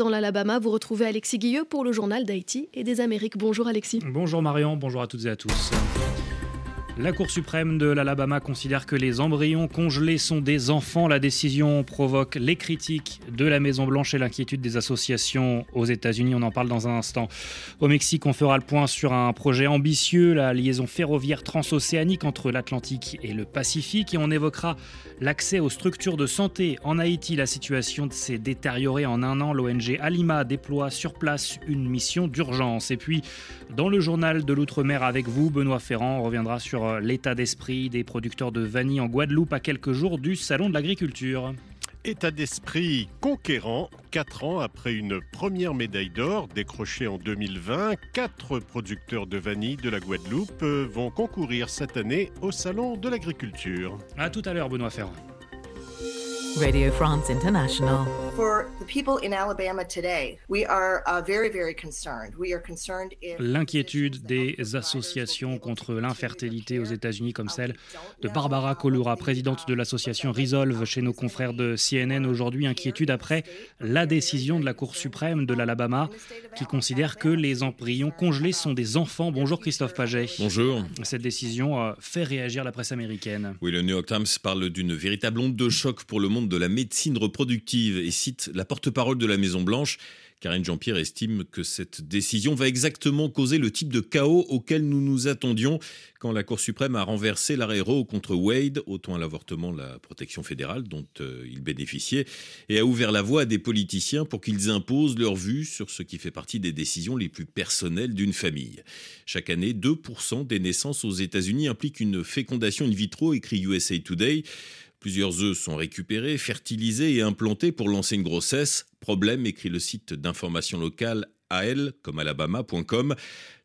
dans l'Alabama. Vous retrouvez Alexis Guilleux pour le journal d'Haïti et des Amériques. Bonjour Alexis. Bonjour Marion, bonjour à toutes et à tous. La Cour suprême de l'Alabama considère que les embryons congelés sont des enfants. La décision provoque les critiques de la Maison-Blanche et l'inquiétude des associations aux États-Unis. On en parle dans un instant. Au Mexique, on fera le point sur un projet ambitieux, la liaison ferroviaire transocéanique entre l'Atlantique et le Pacifique. Et on évoquera l'accès aux structures de santé. En Haïti, la situation s'est détériorée en un an. L'ONG Alima déploie sur place une mission d'urgence. Et puis, dans le journal de l'Outre-mer avec vous, Benoît Ferrand reviendra sur l'état d'esprit des producteurs de vanille en Guadeloupe à quelques jours du Salon de l'agriculture. État d'esprit conquérant, quatre ans après une première médaille d'or décrochée en 2020, quatre producteurs de vanille de la Guadeloupe vont concourir cette année au Salon de l'agriculture. A tout à l'heure, Benoît Ferrand. Radio France International. L'inquiétude des associations contre l'infertilité aux États-Unis, comme celle de Barbara Colura, présidente de l'association Resolve chez nos confrères de CNN aujourd'hui, inquiétude après la décision de la Cour suprême de l'Alabama qui considère que les embryons congelés sont des enfants. Bonjour Christophe Paget. Bonjour. Cette décision euh, fait réagir la presse américaine. Oui, le New York Times parle d'une véritable onde de choc pour le monde de la médecine reproductive et cite la porte-parole de la Maison-Blanche. Karine Jean-Pierre estime que cette décision va exactement causer le type de chaos auquel nous nous attendions quand la Cour suprême a renversé l'arrêt Roe contre Wade, autant à l'avortement la protection fédérale dont euh, il bénéficiait, et a ouvert la voie à des politiciens pour qu'ils imposent leur vue sur ce qui fait partie des décisions les plus personnelles d'une famille. Chaque année, 2% des naissances aux États-Unis impliquent une fécondation in vitro, écrit USA Today. Plusieurs œufs sont récupérés, fertilisés et implantés pour lancer une grossesse. Problème, écrit le site d'information locale AL, comme alabama.com.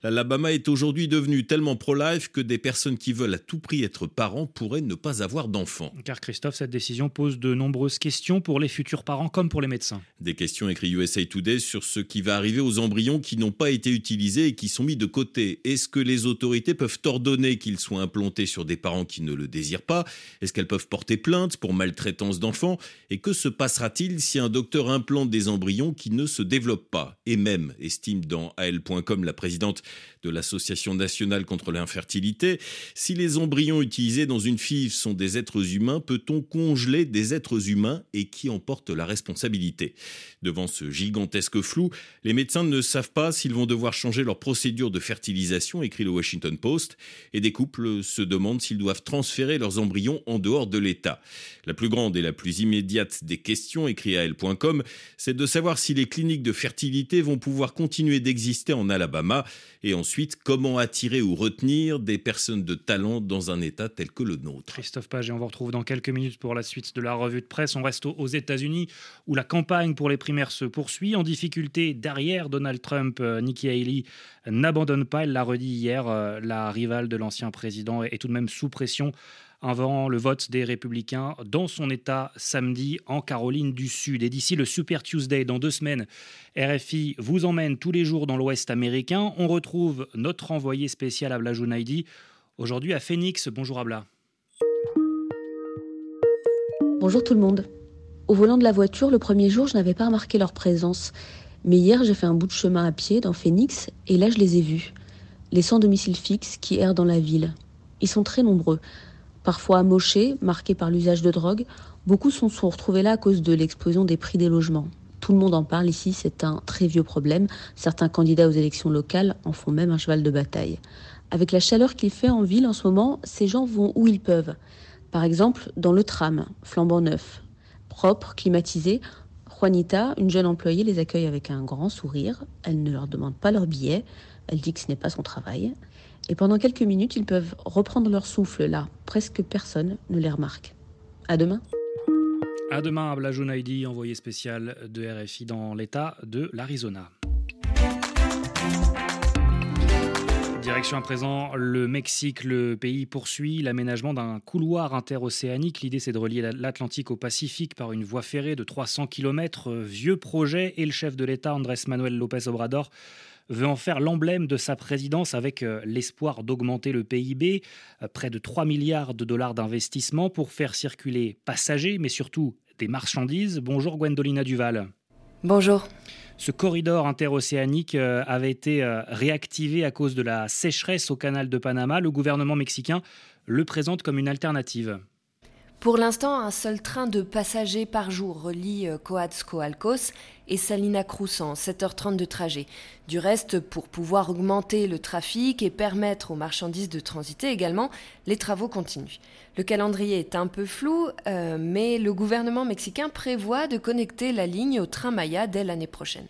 L'Alabama est aujourd'hui devenu tellement pro-life que des personnes qui veulent à tout prix être parents pourraient ne pas avoir d'enfants. Car Christophe, cette décision pose de nombreuses questions pour les futurs parents comme pour les médecins. Des questions écrit USA Today sur ce qui va arriver aux embryons qui n'ont pas été utilisés et qui sont mis de côté. Est-ce que les autorités peuvent ordonner qu'ils soient implantés sur des parents qui ne le désirent pas? Est-ce qu'elles peuvent porter plainte pour maltraitance d'enfants? Et que se passera-t-il si un docteur implante des embryons qui ne se développent pas? Et même, estime dans AL.com la présidente de l'Association nationale contre l'infertilité. Si les embryons utilisés dans une FIV sont des êtres humains, peut-on congeler des êtres humains et qui en porte la responsabilité? Devant ce gigantesque flou, les médecins ne savent pas s'ils vont devoir changer leur procédure de fertilisation, écrit le Washington Post, et des couples se demandent s'ils doivent transférer leurs embryons en dehors de l'État. La plus grande et la plus immédiate des questions, écrit AL.com, c'est de savoir si les cliniques de fertilité vont pouvoir continuer d'exister en Alabama et ensuite, comment attirer ou retenir des personnes de talent dans un État tel que le nôtre Christophe Page, on vous retrouve dans quelques minutes pour la suite de la revue de presse. On reste aux États-Unis où la campagne pour les primaires se poursuit. En difficulté derrière Donald Trump, euh, Nikki Haley n'abandonne pas, elle l'a redit hier, euh, la rivale de l'ancien président est tout de même sous pression avant le vote des républicains dans son État samedi en Caroline du Sud. Et d'ici le Super Tuesday, dans deux semaines, RFI vous emmène tous les jours dans l'Ouest américain. On retrouve notre envoyé spécial Abla Jounaidi, aujourd'hui à Phoenix. Bonjour Abla. Bonjour tout le monde. Au volant de la voiture, le premier jour, je n'avais pas remarqué leur présence. Mais hier, j'ai fait un bout de chemin à pied dans Phoenix et là, je les ai vus. Les sans domicile fixe qui errent dans la ville. Ils sont très nombreux. Parfois amochés, marqués par l'usage de drogue, beaucoup sont, sont retrouvés là à cause de l'explosion des prix des logements. Tout le monde en parle ici, c'est un très vieux problème. Certains candidats aux élections locales en font même un cheval de bataille. Avec la chaleur qu'il fait en ville en ce moment, ces gens vont où ils peuvent. Par exemple, dans le tram, flambant neuf. Propre, climatisé, Juanita, une jeune employée, les accueille avec un grand sourire. Elle ne leur demande pas leur billet. Elle dit que ce n'est pas son travail. Et pendant quelques minutes, ils peuvent reprendre leur souffle là. Presque personne ne les remarque. À demain. À demain, Abla Jounaidi, envoyé spécial de RFI dans l'État de l'Arizona. À présent le Mexique. Le pays poursuit l'aménagement d'un couloir interocéanique. L'idée, c'est de relier l'Atlantique au Pacifique par une voie ferrée de 300 km. Vieux projet. Et le chef de l'État, Andrés Manuel López Obrador, veut en faire l'emblème de sa présidence avec euh, l'espoir d'augmenter le PIB, euh, près de 3 milliards de dollars d'investissement pour faire circuler passagers, mais surtout des marchandises. Bonjour Gwendolina Duval. Bonjour. Ce corridor interocéanique avait été réactivé à cause de la sécheresse au canal de Panama. Le gouvernement mexicain le présente comme une alternative. Pour l'instant, un seul train de passagers par jour relie euh, Coats-Coalcos et Salina Cruz en 7h30 de trajet. Du reste, pour pouvoir augmenter le trafic et permettre aux marchandises de transiter également, les travaux continuent. Le calendrier est un peu flou, euh, mais le gouvernement mexicain prévoit de connecter la ligne au train Maya dès l'année prochaine.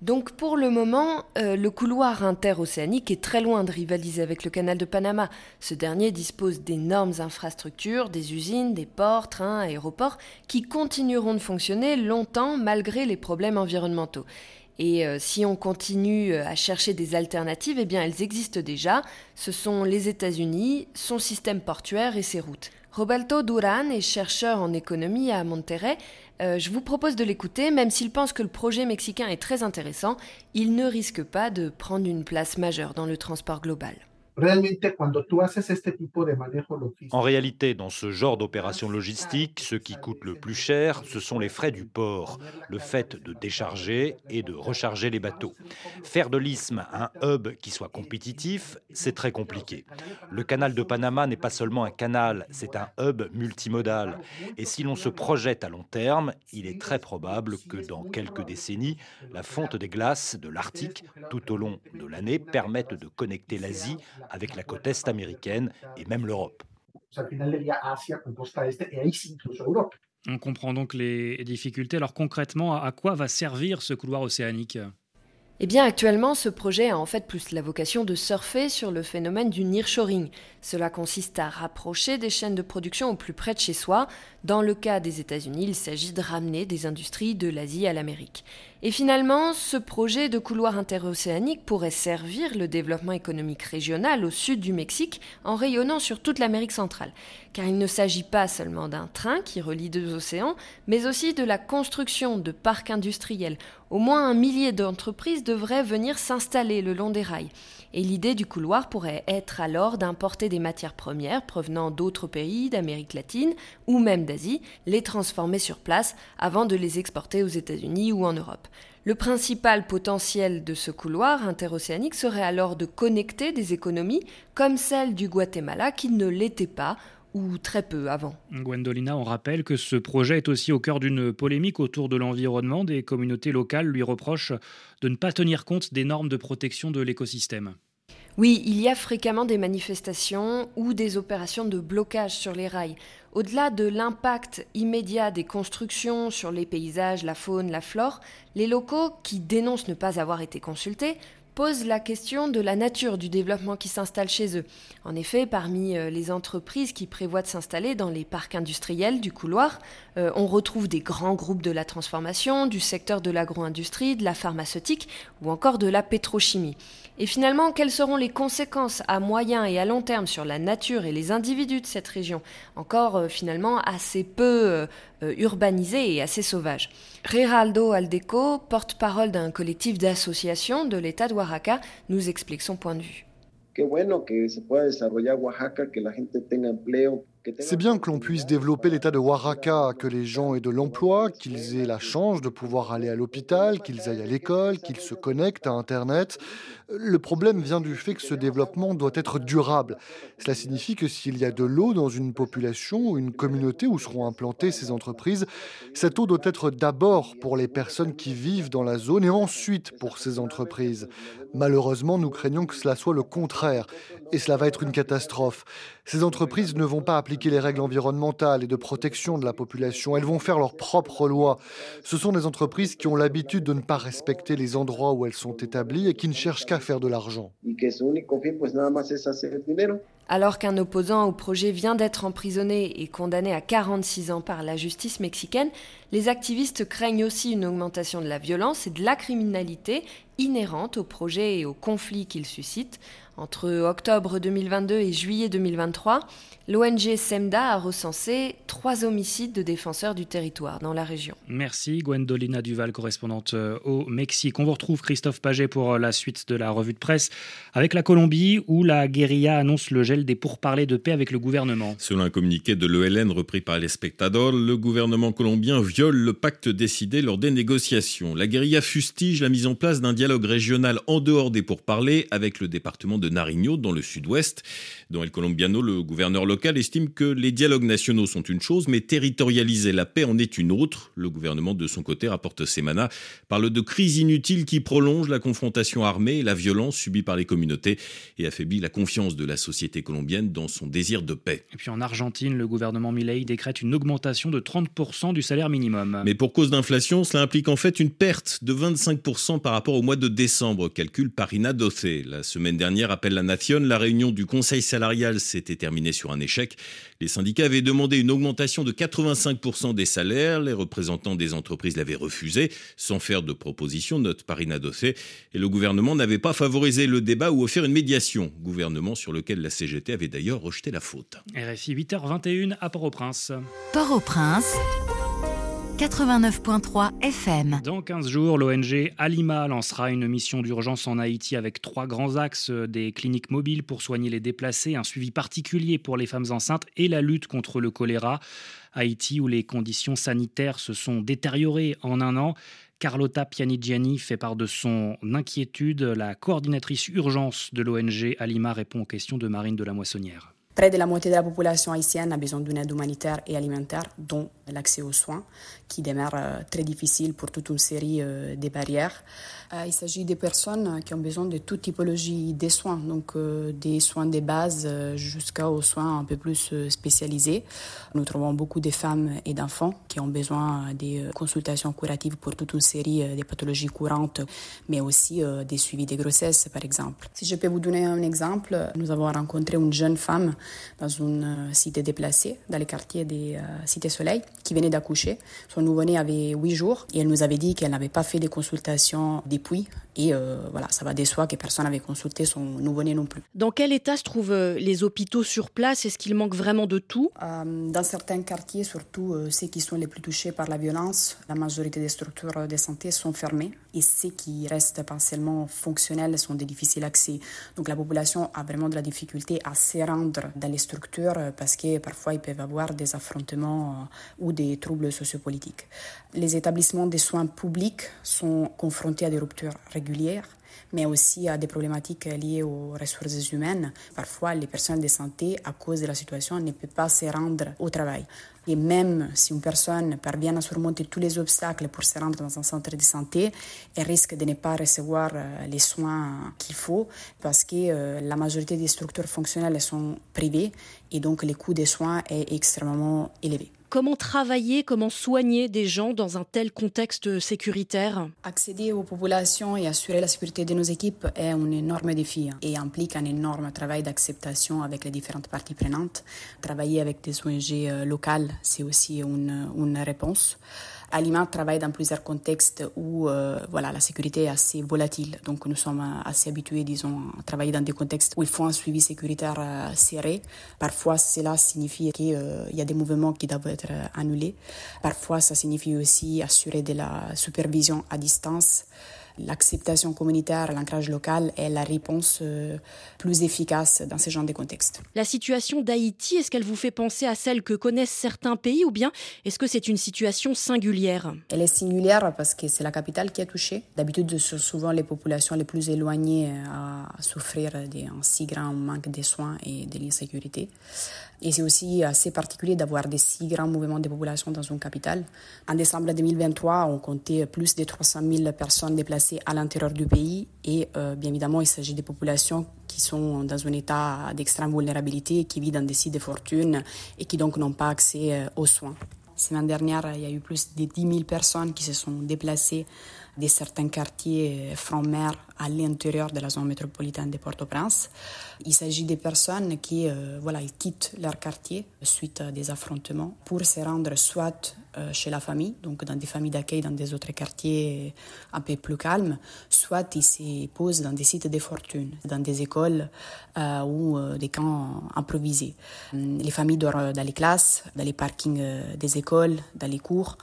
Donc pour le moment, euh, le couloir interocéanique est très loin de rivaliser avec le canal de Panama. Ce dernier dispose d'énormes infrastructures, des usines, des ports, trains, aéroports, qui continueront de fonctionner longtemps malgré les problèmes environnementaux. Et euh, si on continue euh, à chercher des alternatives, eh bien elles existent déjà. Ce sont les États-Unis, son système portuaire et ses routes. Roberto Duran est chercheur en économie à Monterrey. Euh, je vous propose de l'écouter, même s'il pense que le projet mexicain est très intéressant, il ne risque pas de prendre une place majeure dans le transport global. En réalité, dans ce genre d'opération logistique, ce qui coûte le plus cher, ce sont les frais du port, le fait de décharger et de recharger les bateaux. Faire de l'isthme un hub qui soit compétitif, c'est très compliqué. Le canal de Panama n'est pas seulement un canal, c'est un hub multimodal. Et si l'on se projette à long terme, il est très probable que dans quelques décennies, la fonte des glaces de l'Arctique tout au long de l'année permette de connecter l'Asie avec la côte est américaine et même l'Europe. On comprend donc les difficultés. Alors concrètement, à quoi va servir ce couloir océanique? Eh bien, actuellement, ce projet a en fait plus la vocation de surfer sur le phénomène du nearshoring. Cela consiste à rapprocher des chaînes de production au plus près de chez soi. Dans le cas des États-Unis, il s'agit de ramener des industries de l'Asie à l'Amérique. Et finalement, ce projet de couloir interocéanique pourrait servir le développement économique régional au sud du Mexique en rayonnant sur toute l'Amérique centrale. Car il ne s'agit pas seulement d'un train qui relie deux océans, mais aussi de la construction de parcs industriels. Au moins un millier d'entreprises devraient venir s'installer le long des rails. Et l'idée du couloir pourrait être alors d'importer des matières premières provenant d'autres pays, d'Amérique latine ou même d'Asie, les transformer sur place avant de les exporter aux États-Unis ou en Europe. Le principal potentiel de ce couloir interocéanique serait alors de connecter des économies comme celle du Guatemala qui ne l'était pas ou très peu avant. Gwendolina, on rappelle que ce projet est aussi au cœur d'une polémique autour de l'environnement. Des communautés locales lui reprochent de ne pas tenir compte des normes de protection de l'écosystème. Oui, il y a fréquemment des manifestations ou des opérations de blocage sur les rails. Au-delà de l'impact immédiat des constructions sur les paysages, la faune, la flore, les locaux qui dénoncent ne pas avoir été consultés pose la question de la nature du développement qui s'installe chez eux. En effet, parmi euh, les entreprises qui prévoient de s'installer dans les parcs industriels du couloir, euh, on retrouve des grands groupes de la transformation, du secteur de l'agro-industrie, de la pharmaceutique ou encore de la pétrochimie. Et finalement, quelles seront les conséquences à moyen et à long terme sur la nature et les individus de cette région, encore euh, finalement assez peu urbanisée et assez sauvage Reraldo Aldeco, porte-parole d'un collectif d'associations de l'État de Oaxaca, nous explique son point de vue. C'est bien que l'on puisse développer l'état de Oaxaca, que les gens aient de l'emploi, qu'ils aient la chance de pouvoir aller à l'hôpital, qu'ils aillent à l'école, qu'ils se connectent à Internet. Le problème vient du fait que ce développement doit être durable. Cela signifie que s'il y a de l'eau dans une population ou une communauté où seront implantées ces entreprises, cette eau doit être d'abord pour les personnes qui vivent dans la zone et ensuite pour ces entreprises. Malheureusement, nous craignons que cela soit le contraire et cela va être une catastrophe. Ces entreprises ne vont pas appliquer les règles environnementales et de protection de la population, elles vont faire leurs propres lois. Ce sont des entreprises qui ont l'habitude de ne pas respecter les endroits où elles sont établies et qui ne cherchent qu'à faire de l'argent. Alors qu'un opposant au projet vient d'être emprisonné et condamné à 46 ans par la justice mexicaine, les activistes craignent aussi une augmentation de la violence et de la criminalité inhérente au projet et au conflit qu'il suscite. Entre octobre 2022 et juillet 2023, l'ONG SEMDA a recensé trois homicides de défenseurs du territoire dans la région. Merci Gwendolina Duval, correspondante euh, au Mexique. On vous retrouve Christophe Paget pour euh, la suite de la revue de presse avec la Colombie où la guérilla annonce le gel des pourparlers de paix avec le gouvernement. Selon un communiqué de l'ELN repris par les spectateurs, le gouvernement colombien viole le pacte décidé lors des négociations. La guérilla fustige la mise en place d'un dialogue régional en dehors des pourparlers avec le département de Nariño dans le sud-ouest. Dans El Colombiano, le gouverneur local estime que les dialogues nationaux sont une chose, mais territorialiser la paix en est une autre. Le gouvernement, de son côté, rapporte Semana, parle de crise inutile qui prolonge la confrontation armée et la violence subie par les communautés et affaiblit la confiance de la société colombienne dans son désir de paix. Et puis en Argentine, le gouvernement Milei décrète une augmentation de 30% du salaire minimum. Mais pour cause d'inflation, cela implique en fait une perte de 25% par rapport au mois de décembre, calcule Parina Doce. La semaine dernière, appelle la Nation, la réunion du Conseil salarial s'était terminée sur un échec. Les syndicats avaient demandé une augmentation de 85% des salaires. Les représentants des entreprises l'avaient refusé, sans faire de proposition, note Parina Dossé. Et le gouvernement n'avait pas favorisé le débat ou offert une médiation. Gouvernement sur lequel la CGT avait d'ailleurs rejeté la faute. RFI 8h21 à Port-au-Prince. Port-au-Prince. 89.3 FM. Dans 15 jours, l'ONG Alima lancera une mission d'urgence en Haïti avec trois grands axes des cliniques mobiles pour soigner les déplacés, un suivi particulier pour les femmes enceintes et la lutte contre le choléra. Haïti, où les conditions sanitaires se sont détériorées en un an. Carlotta Pianigiani fait part de son inquiétude. La coordinatrice urgence de l'ONG Alima répond aux questions de Marine de la Moissonnière. Près de la moitié de la population haïtienne a besoin d'une aide humanitaire et alimentaire, dont l'accès aux soins, qui demeure euh, très difficile pour toute une série euh, de barrières. Euh, il s'agit des personnes qui ont besoin de toute typologie des soins, donc des soins de base jusqu'aux soins un peu plus spécialisés. Nous trouvons beaucoup de femmes et d'enfants qui ont besoin des consultations curatives pour toute une série de pathologies courantes, mais aussi des suivis de grossesse, par exemple. Si je peux vous donner un exemple, nous avons rencontré une jeune femme dans une cité déplacée, dans les quartiers des Cités Soleil, qui venait d'accoucher. Son nouveau-né avait huit jours et elle nous avait dit qu'elle n'avait pas fait de consultation depuis. Et euh, voilà, ça va de soi que personne n'avait consulté son nouveau-né non plus. Dans quel état se trouvent euh, les hôpitaux sur place? Est-ce qu'il manque vraiment de tout? Euh, Dans certains quartiers, surtout ceux qui sont les plus touchés par la violence, la majorité des structures de santé sont fermées et ceux qui restent partiellement fonctionnels sont de difficile accès. Donc la population a vraiment de la difficulté à se rendre dans les structures parce que parfois ils peuvent avoir des affrontements ou des troubles sociopolitiques. Les établissements de soins publics sont confrontés à des ruptures régulières mais aussi à des problématiques liées aux ressources humaines. Parfois, les personnels de santé, à cause de la situation, ne peuvent pas se rendre au travail. Et même si une personne parvient à surmonter tous les obstacles pour se rendre dans un centre de santé, elle risque de ne pas recevoir euh, les soins qu'il faut parce que euh, la majorité des structures fonctionnelles sont privées et donc le coût des soins est extrêmement élevé. Comment travailler, comment soigner des gens dans un tel contexte sécuritaire? Accéder aux populations et assurer la sécurité de nos équipes est un énorme défi et implique un énorme travail d'acceptation avec les différentes parties prenantes. Travailler avec des ONG euh, locales, c'est aussi une, une réponse. Alima travaille dans plusieurs contextes où euh, voilà, la sécurité est assez volatile. Donc nous sommes assez habitués, disons, à travailler dans des contextes où il faut un suivi sécuritaire euh, serré. Parfois, cela signifie qu'il euh, y a des mouvements qui doivent être annulés. Parfois, ça signifie aussi assurer de la supervision à distance l'acceptation communautaire, l'ancrage local est la réponse euh, plus efficace dans ce genre de contexte. La situation d'Haïti, est-ce qu'elle vous fait penser à celle que connaissent certains pays ou bien est-ce que c'est une situation singulière? Elle est singulière parce que c'est la capitale qui est touchée. D'habitude, ce sont souvent les populations les plus éloignées à souffrir d'un si grand manque de soins et de l'insécurité. Et c'est aussi assez particulier d'avoir des si grands mouvements de population dans une capitale. En décembre 2023, on comptait plus de 300 000 personnes déplacées à l'intérieur du pays. Et euh, bien évidemment, il s'agit des populations qui sont dans un état d'extrême vulnérabilité, qui vivent dans des sites de fortune et qui donc n'ont pas accès euh, aux soins. La semaine dernière, il y a eu plus de 10 000 personnes qui se sont déplacées de certains quartiers francs-mer à l'intérieur de la zone métropolitaine de Port-au-Prince. Il s'agit des personnes qui euh, voilà, quittent leur quartier suite à des affrontements pour se rendre soit euh, chez la famille, donc dans des familles d'accueil dans des autres quartiers un peu plus calmes, soit ils se posent dans des sites de fortune, dans des écoles euh, ou des camps improvisés. Les familles dorment dans les classes, dans les parkings des écoles, dans les cours,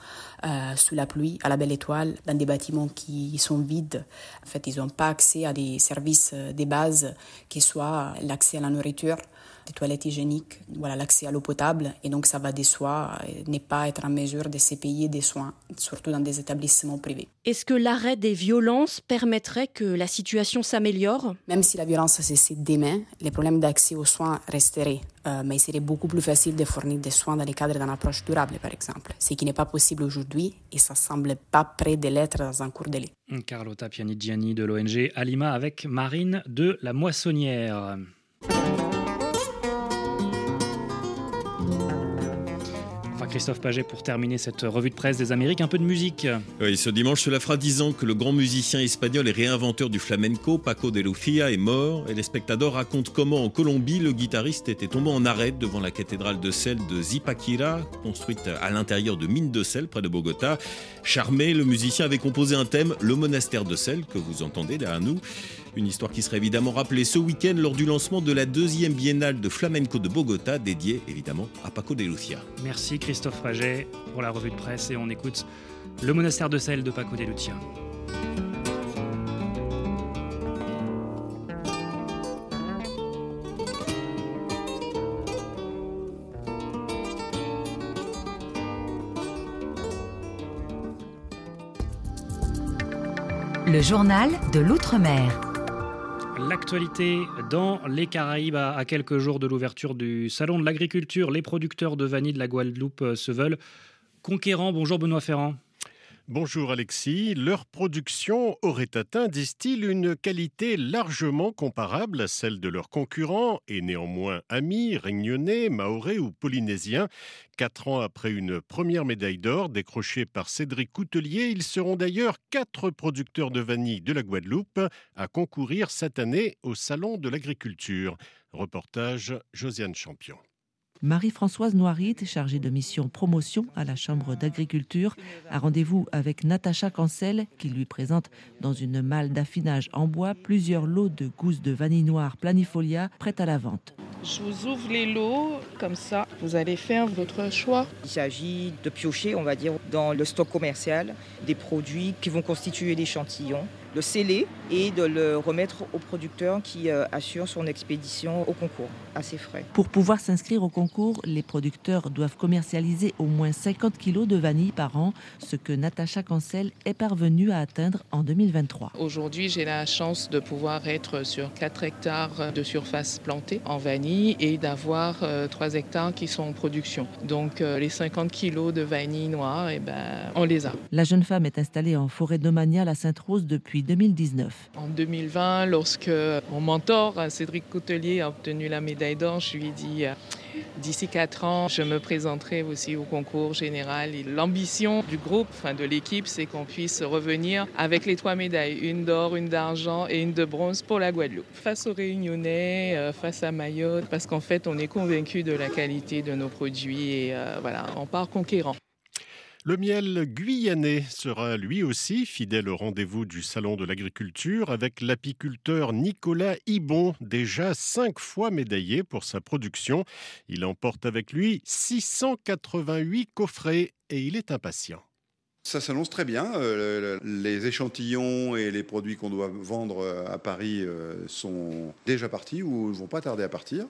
sous la pluie, à la belle étoile, dans des bâtiments qui sont vides. En fait, ils n'ont pas accès à des services de base qui soient l'accès à la nourriture, des toilettes hygiéniques, voilà, l'accès à l'eau potable. Et donc, ça va de soi ne pas être en mesure de se payer des soins, surtout dans des établissements privés. Est-ce que l'arrêt des violences permettrait que la situation s'améliore? Même si la violence cessait demain, les problèmes d'accès aux soins resteraient. Euh, mais il serait beaucoup plus facile de fournir des soins dans le cadre d'une approche durable, par exemple. Ce qui n'est pas possible aujourd'hui et ça semble pas près de l'être dans un court délai. Carlotta Pianigiani de l'ONG Alima avec Marine de la Moissonnière. Christophe Paget pour terminer cette revue de presse des Amériques. Un peu de musique. Oui, ce dimanche, cela fera dix ans que le grand musicien espagnol et réinventeur du flamenco, Paco de Lucia, est mort. Et les spectateurs racontent comment, en Colombie, le guitariste était tombé en arrêt devant la cathédrale de sel de Zipaquira, construite à l'intérieur de mines de sel près de Bogota. Charmé, le musicien avait composé un thème, le monastère de sel, que vous entendez derrière nous. Une histoire qui sera évidemment rappelée ce week-end lors du lancement de la deuxième biennale de flamenco de Bogota, dédiée évidemment à Paco de Lucia. Merci Christophe Pour la revue de presse et on écoute Le monastère de sel de Paco de Lucia. Le journal de l'Outre-mer. L'actualité dans les Caraïbes à quelques jours de l'ouverture du Salon de l'agriculture, les producteurs de vanille de la Guadeloupe euh, se veulent conquérants. Bonjour Benoît Ferrand. Bonjour Alexis. Leur production aurait atteint, disent-ils, une qualité largement comparable à celle de leurs concurrents et néanmoins amis, réunionnais, maorais ou polynésiens. Quatre ans après une première médaille d'or décrochée par Cédric Coutelier, ils seront d'ailleurs quatre producteurs de vanille de la Guadeloupe à concourir cette année au Salon de l'agriculture. Reportage Josiane Champion. Marie-Françoise Noirit, chargée de mission promotion à la Chambre d'agriculture, a rendez-vous avec Natacha Cancel qui lui présente dans une malle d'affinage en bois plusieurs lots de gousses de vanille noire planifolia prêtes à la vente. Je vous ouvre les lots, comme ça vous allez faire votre choix. Il s'agit de piocher, on va dire, dans le stock commercial des produits qui vont constituer l'échantillon le sceller et de le remettre au producteur qui euh, assure son expédition au concours à ses frais. Pour pouvoir s'inscrire au concours, les producteurs doivent commercialiser au moins 50 kg de vanille par an, ce que Natacha Cancel est parvenue à atteindre en 2023. Aujourd'hui, j'ai la chance de pouvoir être sur 4 hectares de surface plantée en vanille et d'avoir 3 euh, hectares qui sont en production. Donc euh, les 50 kg de vanille noire, eh ben, on les a. La jeune femme est installée en forêt domaniale à Sainte-Rose depuis 2019. En 2020, lorsque mon mentor, Cédric Coutelier, a obtenu la médaille d'or, je lui ai dit euh, d'ici quatre ans, je me présenterai aussi au concours général. L'ambition du groupe, de l'équipe, c'est qu'on puisse revenir avec les trois médailles, une d'or, une d'argent et une de bronze pour la Guadeloupe. Face aux Réunionnais, euh, face à Mayotte, parce qu'en fait, on est convaincu de la qualité de nos produits et euh, voilà, on part conquérant. Le miel guyanais sera lui aussi fidèle au rendez-vous du Salon de l'agriculture avec l'apiculteur Nicolas Ibon, déjà cinq fois médaillé pour sa production. Il emporte avec lui 688 coffrets et il est impatient. Ça s'annonce très bien. Euh, les échantillons et les produits qu'on doit vendre euh, à Paris euh, sont déjà partis ou ne vont pas tarder à partir.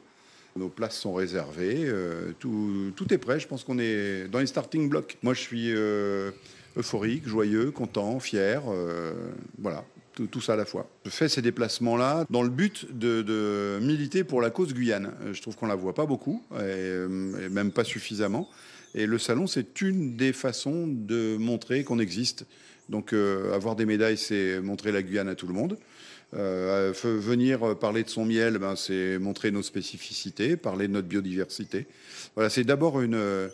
Nos places sont réservées, euh, tout, est prêt. Je pense qu'on est dans les starting blocks. Moi, je suis euh, euphorique, joyeux, content, fier. Euh, voilà. Tout, ça à la fois. Je fais ces déplacements-là dans le but de, militer pour la cause Guyane. Je trouve qu'on la voit pas beaucoup, et même pas suffisamment. Et le salon, c'est une des façons de montrer qu'on existe. Donc, avoir des médailles, c'est montrer la Guyane à tout le monde. Euh, venir parler de son miel, ben, c'est montrer nos spécificités, parler de notre biodiversité. Voilà, c'est d'abord une,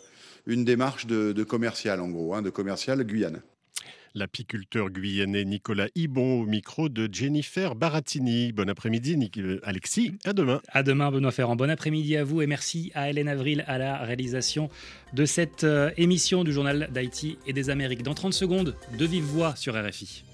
une démarche de, commercial, en gros, hein, de commercial Guyane. L'apiculteur guyanais Nicolas Ibon au micro de Jennifer Baratini. Bon après-midi, euh, Alexis. À demain. À demain, Benoît Ferrand. Bon après-midi à vous et merci à Hélène Avril à la réalisation de cette euh, émission du Journal d'Haïti et des Amériques. Dans 30 secondes, de vive voix sur RFI.